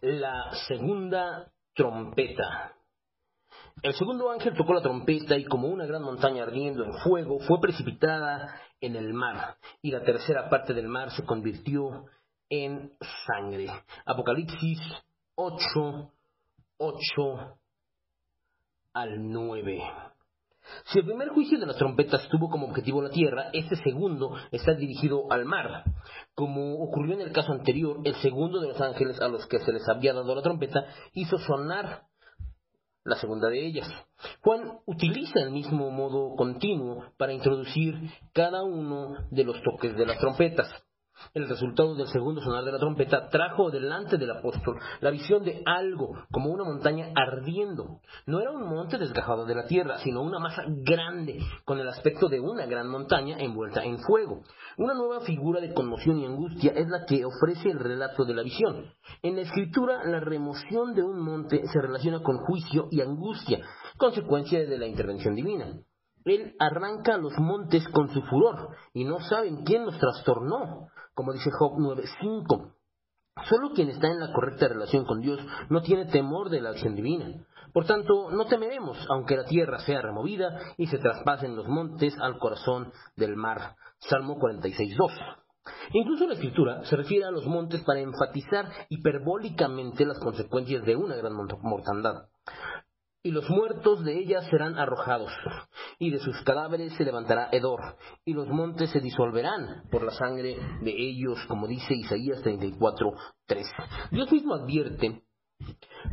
La segunda trompeta. El segundo ángel tocó la trompeta y como una gran montaña ardiendo en fuego fue precipitada en el mar y la tercera parte del mar se convirtió en sangre. Apocalipsis 8, 8 al 9. Si el primer juicio de las trompetas tuvo como objetivo la tierra, este segundo está dirigido al mar. Como ocurrió en el caso anterior, el segundo de los ángeles a los que se les había dado la trompeta hizo sonar la segunda de ellas. Juan utiliza el mismo modo continuo para introducir cada uno de los toques de las trompetas. El resultado del segundo sonar de la trompeta trajo delante del apóstol la visión de algo como una montaña ardiendo. No era un monte desgajado de la tierra, sino una masa grande, con el aspecto de una gran montaña envuelta en fuego. Una nueva figura de conmoción y angustia es la que ofrece el relato de la visión. En la escritura, la remoción de un monte se relaciona con juicio y angustia, consecuencia de la intervención divina. Él arranca los montes con su furor y no saben quién los trastornó como dice Job 9.5. Solo quien está en la correcta relación con Dios no tiene temor de la acción divina. Por tanto, no temeremos, aunque la tierra sea removida y se traspasen los montes al corazón del mar. Salmo 46.2. Incluso la escritura se refiere a los montes para enfatizar hiperbólicamente las consecuencias de una gran mortandad y los muertos de ella serán arrojados, y de sus cadáveres se levantará hedor, y los montes se disolverán por la sangre de ellos, como dice Isaías 34, 3. Dios mismo advierte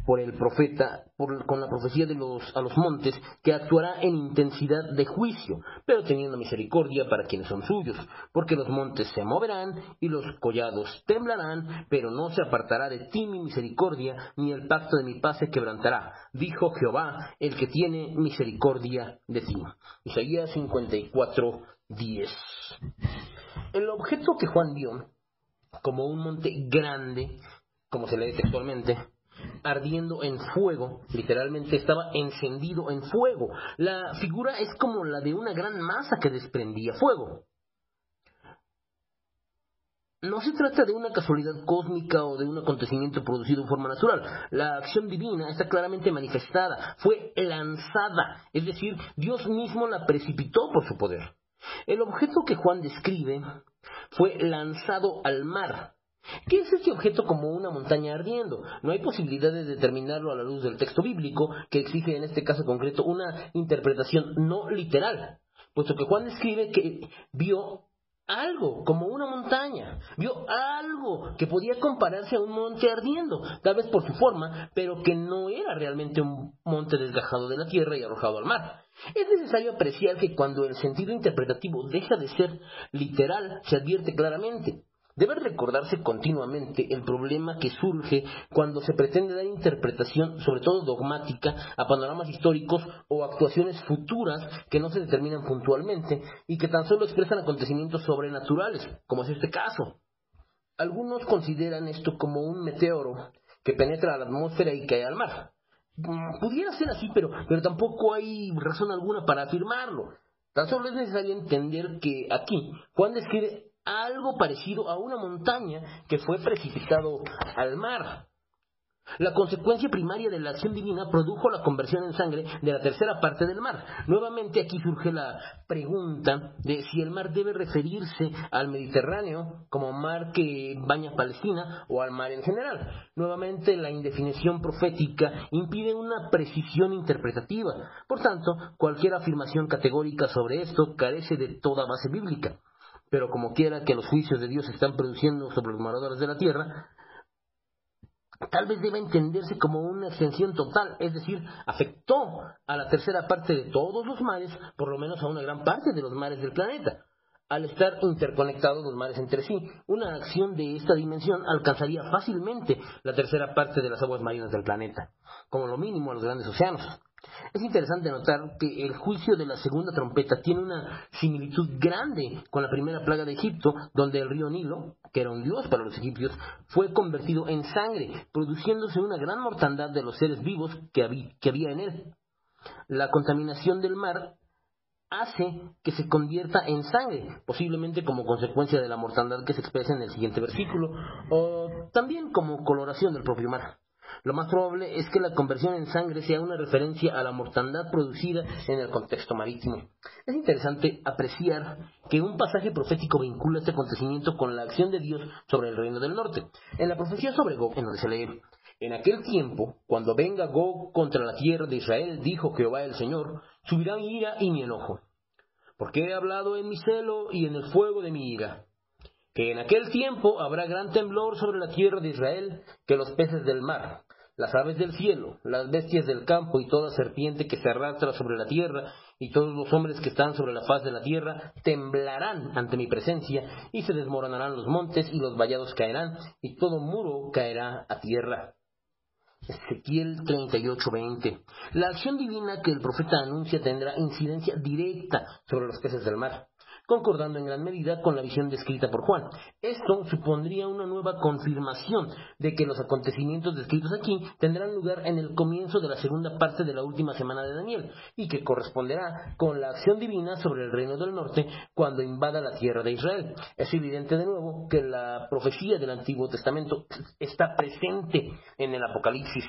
por el profeta, con la profecía de los, a los montes, que actuará en intensidad de juicio, pero teniendo misericordia para quienes son suyos, porque los montes se moverán y los collados temblarán, pero no se apartará de ti mi misericordia, ni el pacto de mi paz se quebrantará, dijo Jehová, el que tiene misericordia de ti. Isaías 54, 10. El objeto que Juan vio como un monte grande, como se lee textualmente, ardiendo en fuego, literalmente estaba encendido en fuego. La figura es como la de una gran masa que desprendía fuego. No se trata de una casualidad cósmica o de un acontecimiento producido en forma natural. La acción divina está claramente manifestada, fue lanzada, es decir, Dios mismo la precipitó por su poder. El objeto que Juan describe fue lanzado al mar, ¿Qué es este objeto como una montaña ardiendo? No hay posibilidad de determinarlo a la luz del texto bíblico, que exige en este caso concreto una interpretación no literal, puesto que Juan escribe que vio algo como una montaña, vio algo que podía compararse a un monte ardiendo, tal vez por su forma, pero que no era realmente un monte desgajado de la tierra y arrojado al mar. Es necesario apreciar que cuando el sentido interpretativo deja de ser literal, se advierte claramente. Debe recordarse continuamente el problema que surge cuando se pretende dar interpretación, sobre todo dogmática, a panoramas históricos o actuaciones futuras que no se determinan puntualmente y que tan solo expresan acontecimientos sobrenaturales, como es este caso. Algunos consideran esto como un meteoro que penetra la atmósfera y cae al mar. Mm, pudiera ser así, pero, pero tampoco hay razón alguna para afirmarlo. Tan solo es necesario entender que aquí Juan describe algo parecido a una montaña que fue precipitado al mar. La consecuencia primaria de la acción divina produjo la conversión en sangre de la tercera parte del mar. Nuevamente aquí surge la pregunta de si el mar debe referirse al Mediterráneo como mar que baña Palestina o al mar en general. Nuevamente la indefinición profética impide una precisión interpretativa. Por tanto, cualquier afirmación categórica sobre esto carece de toda base bíblica pero como quiera que los juicios de Dios se están produciendo sobre los moradores de la tierra, tal vez deba entenderse como una extensión total, es decir, afectó a la tercera parte de todos los mares, por lo menos a una gran parte de los mares del planeta. Al estar interconectados los mares entre sí, una acción de esta dimensión alcanzaría fácilmente la tercera parte de las aguas marinas del planeta, como lo mínimo a los grandes océanos. Es interesante notar que el juicio de la segunda trompeta tiene una similitud grande con la primera plaga de Egipto, donde el río Nilo, que era un dios para los egipcios, fue convertido en sangre, produciéndose una gran mortandad de los seres vivos que había en él. La contaminación del mar hace que se convierta en sangre, posiblemente como consecuencia de la mortandad que se expresa en el siguiente versículo, o también como coloración del propio mar. Lo más probable es que la conversión en sangre sea una referencia a la mortandad producida en el contexto marítimo. Es interesante apreciar que un pasaje profético vincula este acontecimiento con la acción de Dios sobre el reino del norte. En la profecía sobre Gog, en donde se lee, en aquel tiempo, cuando venga Gog contra la tierra de Israel, dijo Jehová el Señor, subirá mi ira y mi enojo. Porque he hablado en mi celo y en el fuego de mi ira. Que en aquel tiempo habrá gran temblor sobre la tierra de Israel que los peces del mar, las aves del cielo, las bestias del campo y toda serpiente que se arrastra sobre la tierra y todos los hombres que están sobre la faz de la tierra temblarán ante mi presencia y se desmoronarán los montes y los vallados caerán y todo muro caerá a tierra. Ezequiel 38:20. La acción divina que el profeta anuncia tendrá incidencia directa sobre los peces del mar concordando en gran medida con la visión descrita por Juan. Esto supondría una nueva confirmación de que los acontecimientos descritos aquí tendrán lugar en el comienzo de la segunda parte de la última semana de Daniel y que corresponderá con la acción divina sobre el reino del norte cuando invada la tierra de Israel. Es evidente de nuevo que la profecía del Antiguo Testamento está presente en el Apocalipsis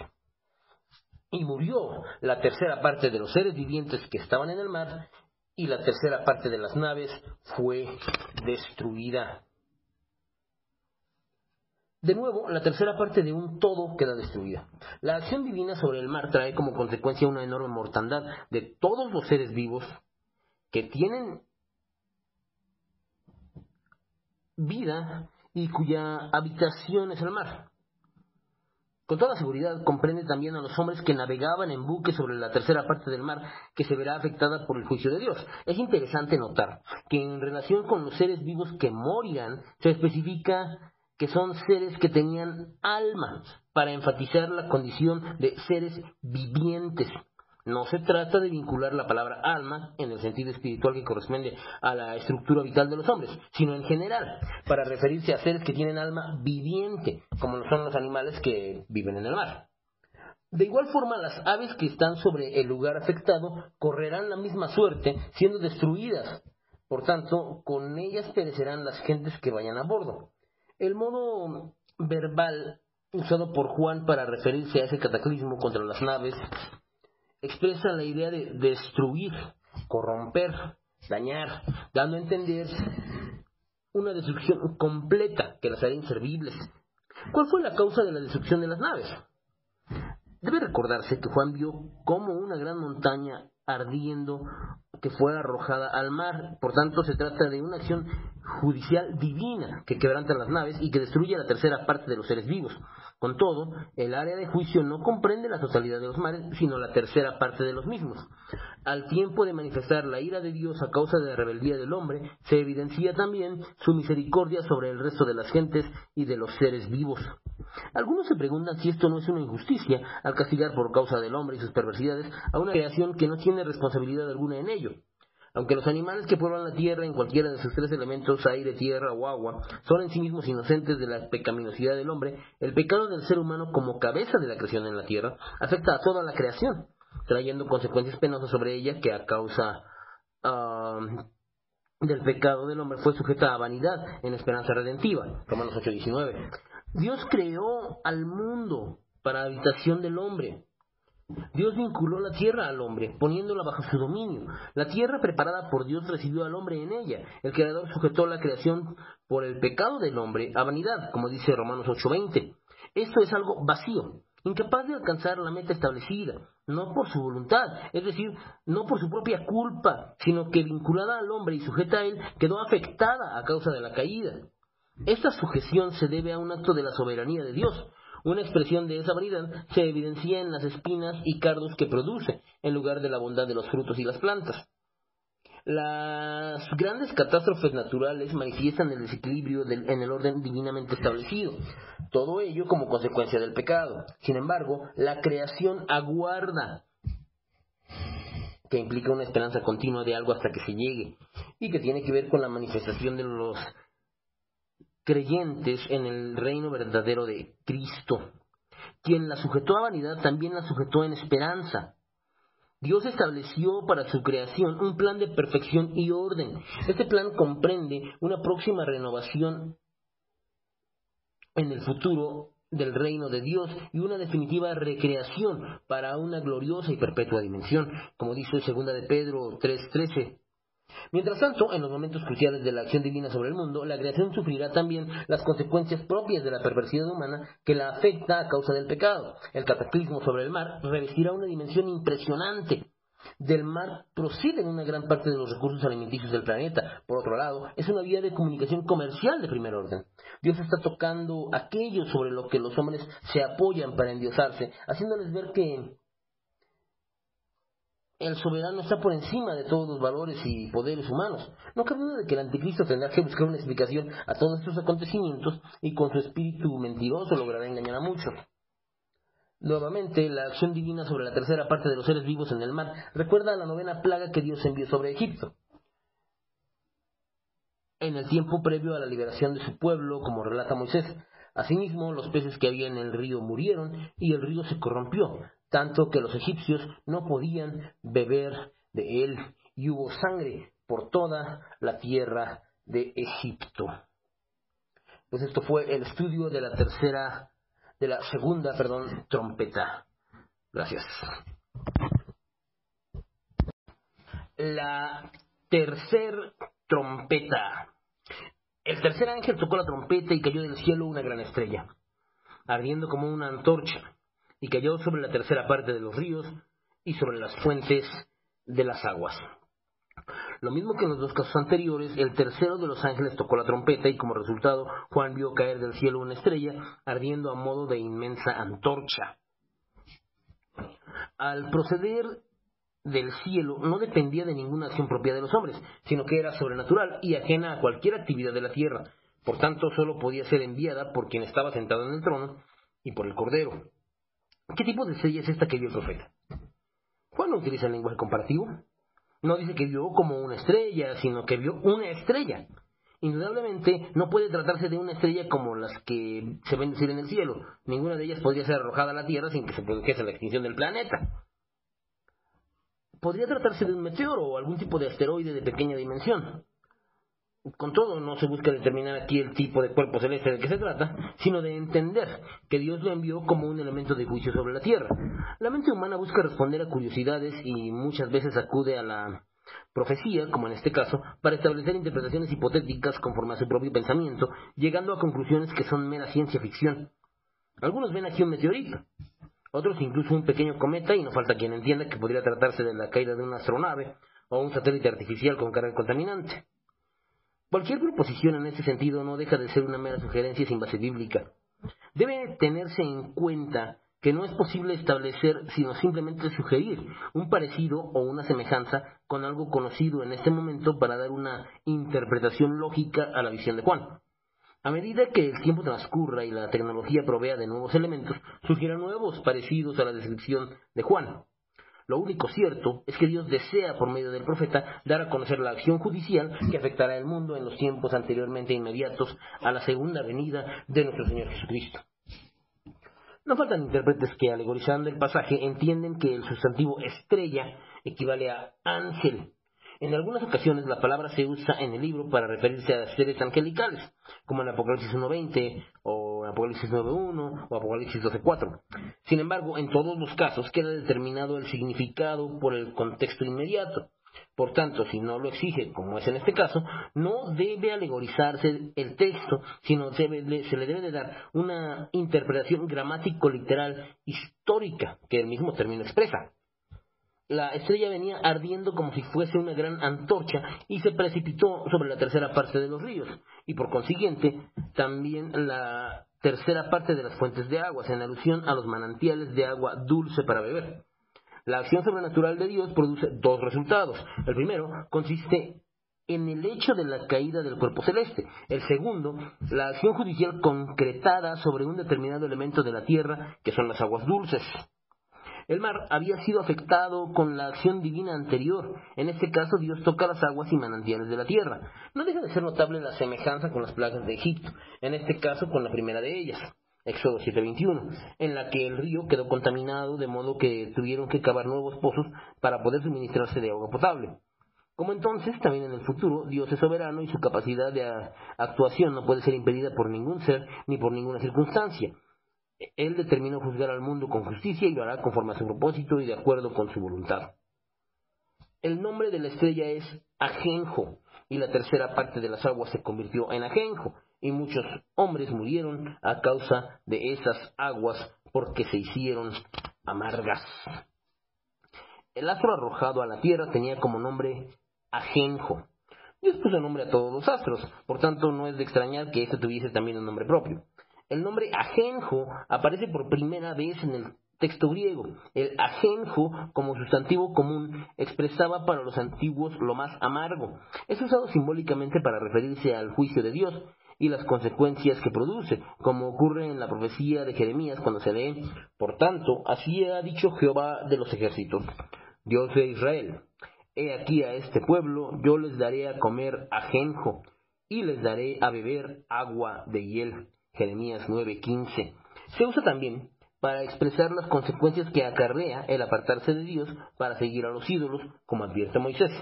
y murió la tercera parte de los seres vivientes que estaban en el mar y la tercera parte de las naves fue destruida. De nuevo, la tercera parte de un todo queda destruida. La acción divina sobre el mar trae como consecuencia una enorme mortandad de todos los seres vivos que tienen vida y cuya habitación es el mar. Con toda seguridad comprende también a los hombres que navegaban en buques sobre la tercera parte del mar que se verá afectada por el juicio de Dios. Es interesante notar que en relación con los seres vivos que morían se especifica que son seres que tenían alma para enfatizar la condición de seres vivientes. No se trata de vincular la palabra alma en el sentido espiritual que corresponde a la estructura vital de los hombres, sino en general, para referirse a seres que tienen alma viviente, como son los animales que viven en el mar. De igual forma, las aves que están sobre el lugar afectado correrán la misma suerte, siendo destruidas. Por tanto, con ellas perecerán las gentes que vayan a bordo. El modo verbal usado por Juan para referirse a ese cataclismo contra las naves expresa la idea de destruir, corromper, dañar, dando a entender una destrucción completa que las hará inservibles. ¿Cuál fue la causa de la destrucción de las naves? Debe recordarse que Juan vio como una gran montaña ardiendo que fue arrojada al mar. Por tanto, se trata de una acción judicial divina que quebranta las naves y que destruye la tercera parte de los seres vivos. Con todo, el área de juicio no comprende la totalidad de los mares, sino la tercera parte de los mismos. Al tiempo de manifestar la ira de Dios a causa de la rebeldía del hombre, se evidencia también su misericordia sobre el resto de las gentes y de los seres vivos. Algunos se preguntan si esto no es una injusticia al castigar por causa del hombre y sus perversidades a una creación que no tiene responsabilidad alguna en ello. Aunque los animales que pueblan la tierra en cualquiera de sus tres elementos, aire, tierra o agua, son en sí mismos inocentes de la pecaminosidad del hombre, el pecado del ser humano como cabeza de la creación en la tierra afecta a toda la creación, trayendo consecuencias penosas sobre ella que a causa ah, del pecado del hombre fue sujeta a vanidad en esperanza redentiva. Romanos 8:19. Dios creó al mundo para habitación del hombre. Dios vinculó la tierra al hombre, poniéndola bajo su dominio. La tierra preparada por Dios recibió al hombre en ella. El Creador sujetó la creación por el pecado del hombre a vanidad, como dice Romanos 8:20. Esto es algo vacío, incapaz de alcanzar la meta establecida, no por su voluntad, es decir, no por su propia culpa, sino que vinculada al hombre y sujeta a él, quedó afectada a causa de la caída. Esta sujeción se debe a un acto de la soberanía de Dios, una expresión de esa vanidad se evidencia en las espinas y cardos que produce, en lugar de la bondad de los frutos y las plantas. Las grandes catástrofes naturales manifiestan el desequilibrio en el orden divinamente establecido, todo ello como consecuencia del pecado. Sin embargo, la creación aguarda, que implica una esperanza continua de algo hasta que se llegue, y que tiene que ver con la manifestación de los creyentes en el reino verdadero de Cristo. Quien la sujetó a vanidad también la sujetó en esperanza. Dios estableció para su creación un plan de perfección y orden. Este plan comprende una próxima renovación en el futuro del reino de Dios y una definitiva recreación para una gloriosa y perpetua dimensión, como dice 2 de Pedro 3:13. Mientras tanto, en los momentos cruciales de la acción divina sobre el mundo, la creación sufrirá también las consecuencias propias de la perversidad humana que la afecta a causa del pecado. El cataclismo sobre el mar revestirá una dimensión impresionante. Del mar proceden una gran parte de los recursos alimenticios del planeta. Por otro lado, es una vía de comunicación comercial de primer orden. Dios está tocando aquello sobre lo que los hombres se apoyan para endiosarse, haciéndoles ver que el soberano está por encima de todos los valores y poderes humanos. No cabe duda de que el anticristo tendrá que buscar una explicación a todos estos acontecimientos y con su espíritu mentiroso logrará engañar a muchos. Nuevamente, la acción divina sobre la tercera parte de los seres vivos en el mar recuerda a la novena plaga que Dios envió sobre Egipto. En el tiempo previo a la liberación de su pueblo, como relata Moisés, Asimismo, los peces que había en el río murieron y el río se corrompió, tanto que los egipcios no podían beber de él y hubo sangre por toda la tierra de Egipto. Pues esto fue el estudio de la tercera, de la segunda, perdón, trompeta. Gracias. La tercer trompeta. El tercer ángel tocó la trompeta y cayó del cielo una gran estrella, ardiendo como una antorcha y cayó sobre la tercera parte de los ríos y sobre las fuentes de las aguas. Lo mismo que en los dos casos anteriores, el tercero de los ángeles tocó la trompeta y como resultado Juan vio caer del cielo una estrella ardiendo a modo de inmensa antorcha. Al proceder del cielo no dependía de ninguna acción propia de los hombres, sino que era sobrenatural y ajena a cualquier actividad de la tierra. Por tanto, solo podía ser enviada por quien estaba sentado en el trono y por el Cordero. ¿Qué tipo de estrella es esta que vio el profeta? Juan no utiliza el lenguaje comparativo. No dice que vio como una estrella, sino que vio una estrella. Indudablemente no puede tratarse de una estrella como las que se ven decir en el cielo. Ninguna de ellas podría ser arrojada a la Tierra sin que se produjese la extinción del planeta. Podría tratarse de un meteoro o algún tipo de asteroide de pequeña dimensión. Con todo, no se busca determinar aquí el tipo de cuerpo celeste del que se trata, sino de entender que Dios lo envió como un elemento de juicio sobre la tierra. La mente humana busca responder a curiosidades y muchas veces acude a la profecía, como en este caso, para establecer interpretaciones hipotéticas conforme a su propio pensamiento, llegando a conclusiones que son mera ciencia ficción. Algunos ven aquí un meteorito, otros incluso un pequeño cometa y no falta quien entienda que podría tratarse de la caída de una astronave o un satélite artificial con carga contaminante. Cualquier proposición en ese sentido no deja de ser una mera sugerencia sin base bíblica. Debe tenerse en cuenta que no es posible establecer, sino simplemente sugerir un parecido o una semejanza con algo conocido en este momento para dar una interpretación lógica a la visión de Juan. A medida que el tiempo transcurra y la tecnología provea de nuevos elementos, surgirán nuevos parecidos a la descripción de Juan. Lo único cierto es que Dios desea, por medio del profeta, dar a conocer la acción judicial que afectará al mundo en los tiempos anteriormente inmediatos a la segunda venida de nuestro Señor Jesucristo. No faltan intérpretes que, alegorizando el pasaje, entienden que el sustantivo estrella equivale a ángel. En algunas ocasiones la palabra se usa en el libro para referirse a seres angelicales, como en Apocalipsis 1.20 o Apocalipsis 9.1 o Apocalipsis 12.4. Sin embargo, en todos los casos queda determinado el significado por el contexto inmediato. Por tanto, si no lo exige, como es en este caso, no debe alegorizarse el texto, sino se le debe de dar una interpretación gramático-literal histórica que el mismo término expresa. La estrella venía ardiendo como si fuese una gran antorcha y se precipitó sobre la tercera parte de los ríos, y por consiguiente también la tercera parte de las fuentes de aguas, en alusión a los manantiales de agua dulce para beber. La acción sobrenatural de Dios produce dos resultados. El primero consiste en el hecho de la caída del cuerpo celeste. El segundo, la acción judicial concretada sobre un determinado elemento de la tierra, que son las aguas dulces. El mar había sido afectado con la acción divina anterior. En este caso, Dios toca las aguas y manantiales de la tierra. No deja de ser notable la semejanza con las plagas de Egipto, en este caso con la primera de ellas. Éxodo 7:21, en la que el río quedó contaminado de modo que tuvieron que cavar nuevos pozos para poder suministrarse de agua potable. Como entonces, también en el futuro, Dios es soberano y su capacidad de actuación no puede ser impedida por ningún ser ni por ninguna circunstancia. Él determinó juzgar al mundo con justicia y lo hará conforme a su propósito y de acuerdo con su voluntad. El nombre de la estrella es Ajenjo, y la tercera parte de las aguas se convirtió en Ajenjo, y muchos hombres murieron a causa de esas aguas porque se hicieron amargas. El astro arrojado a la tierra tenía como nombre Ajenjo. Dios puso nombre a todos los astros, por tanto no es de extrañar que este tuviese también un nombre propio. El nombre Ajenjo aparece por primera vez en el texto griego. El ajenjo, como sustantivo común, expresaba para los antiguos lo más amargo. Es usado simbólicamente para referirse al juicio de Dios y las consecuencias que produce, como ocurre en la profecía de Jeremías cuando se lee, por tanto, así ha dicho Jehová de los ejércitos, Dios de Israel, he aquí a este pueblo, yo les daré a comer ajenjo, y les daré a beber agua de hiel. Jeremías 9:15. Se usa también para expresar las consecuencias que acarrea el apartarse de Dios para seguir a los ídolos, como advierte Moisés.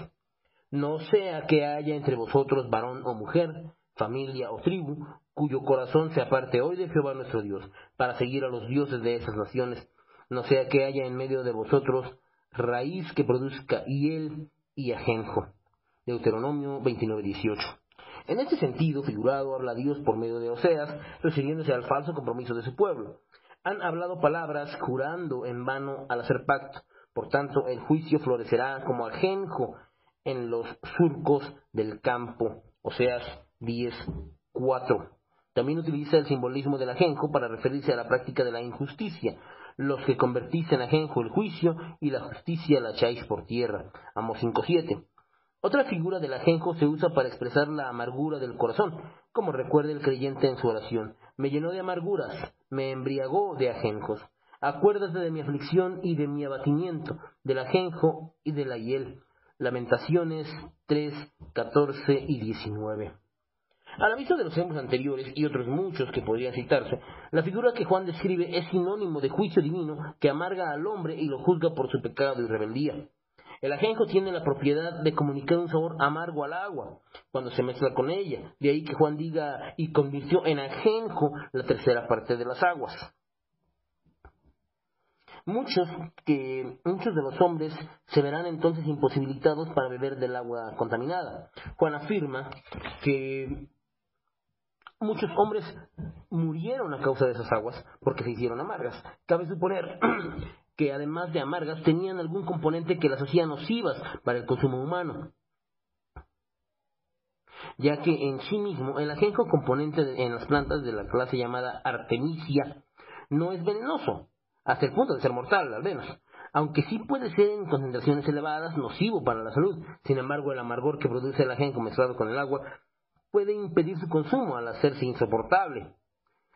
No sea que haya entre vosotros varón o mujer, familia o tribu, cuyo corazón se aparte hoy de Jehová nuestro Dios, para seguir a los dioses de esas naciones, no sea que haya en medio de vosotros raíz que produzca hiel y ajenjo. Deuteronomio 29:18. En este sentido figurado habla Dios por medio de Oseas, refiriéndose al falso compromiso de su pueblo. Han hablado palabras jurando en vano al hacer pacto. Por tanto, el juicio florecerá como ajenjo en los surcos del campo. Oseas 10.4. También utiliza el simbolismo del ajenjo para referirse a la práctica de la injusticia. Los que convertís en ajenjo el juicio y la justicia la echáis por tierra. Amos 5.7. Otra figura del ajenjo se usa para expresar la amargura del corazón, como recuerda el creyente en su oración. Me llenó de amarguras, me embriagó de ajenjos. Acuérdate de mi aflicción y de mi abatimiento, del ajenjo y de la hiel. Lamentaciones 3, 14 y 19. A la vista de los ejemplos anteriores y otros muchos que podrían citarse, la figura que Juan describe es sinónimo de juicio divino que amarga al hombre y lo juzga por su pecado y rebeldía. El ajenjo tiene la propiedad de comunicar un sabor amargo al agua cuando se mezcla con ella. De ahí que Juan diga y convirtió en ajenjo la tercera parte de las aguas. Muchos, que, muchos de los hombres se verán entonces imposibilitados para beber del agua contaminada. Juan afirma que muchos hombres murieron a causa de esas aguas porque se hicieron amargas. Cabe suponer que además de amargas tenían algún componente que las hacía nocivas para el consumo humano ya que en sí mismo el ajenjo componente en las plantas de la clase llamada artemisia no es venenoso, hasta el punto de ser mortal al menos, aunque sí puede ser en concentraciones elevadas nocivo para la salud. Sin embargo, el amargor que produce el ajenjo mezclado con el agua puede impedir su consumo al hacerse insoportable.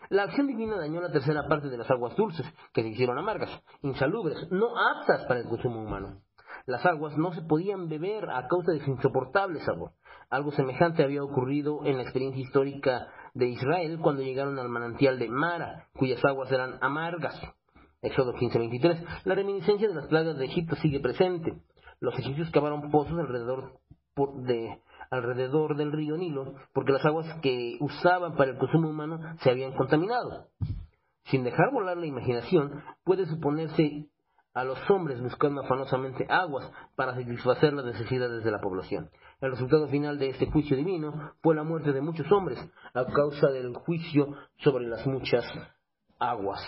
La acción divina dañó la tercera parte de las aguas dulces, que se hicieron amargas, insalubres, no aptas para el consumo humano. Las aguas no se podían beber a causa de su insoportable sabor. Algo semejante había ocurrido en la experiencia histórica de Israel cuando llegaron al manantial de Mara, cuyas aguas eran amargas. Éxodo 15:23. La reminiscencia de las plagas de Egipto sigue presente. Los egipcios cavaron pozos alrededor, de, alrededor del río Nilo porque las aguas que usaban para el consumo humano se habían contaminado. Sin dejar volar la imaginación, puede suponerse a los hombres buscando afanosamente aguas para satisfacer las necesidades de la población. El resultado final de este juicio divino fue la muerte de muchos hombres a causa del juicio sobre las muchas aguas.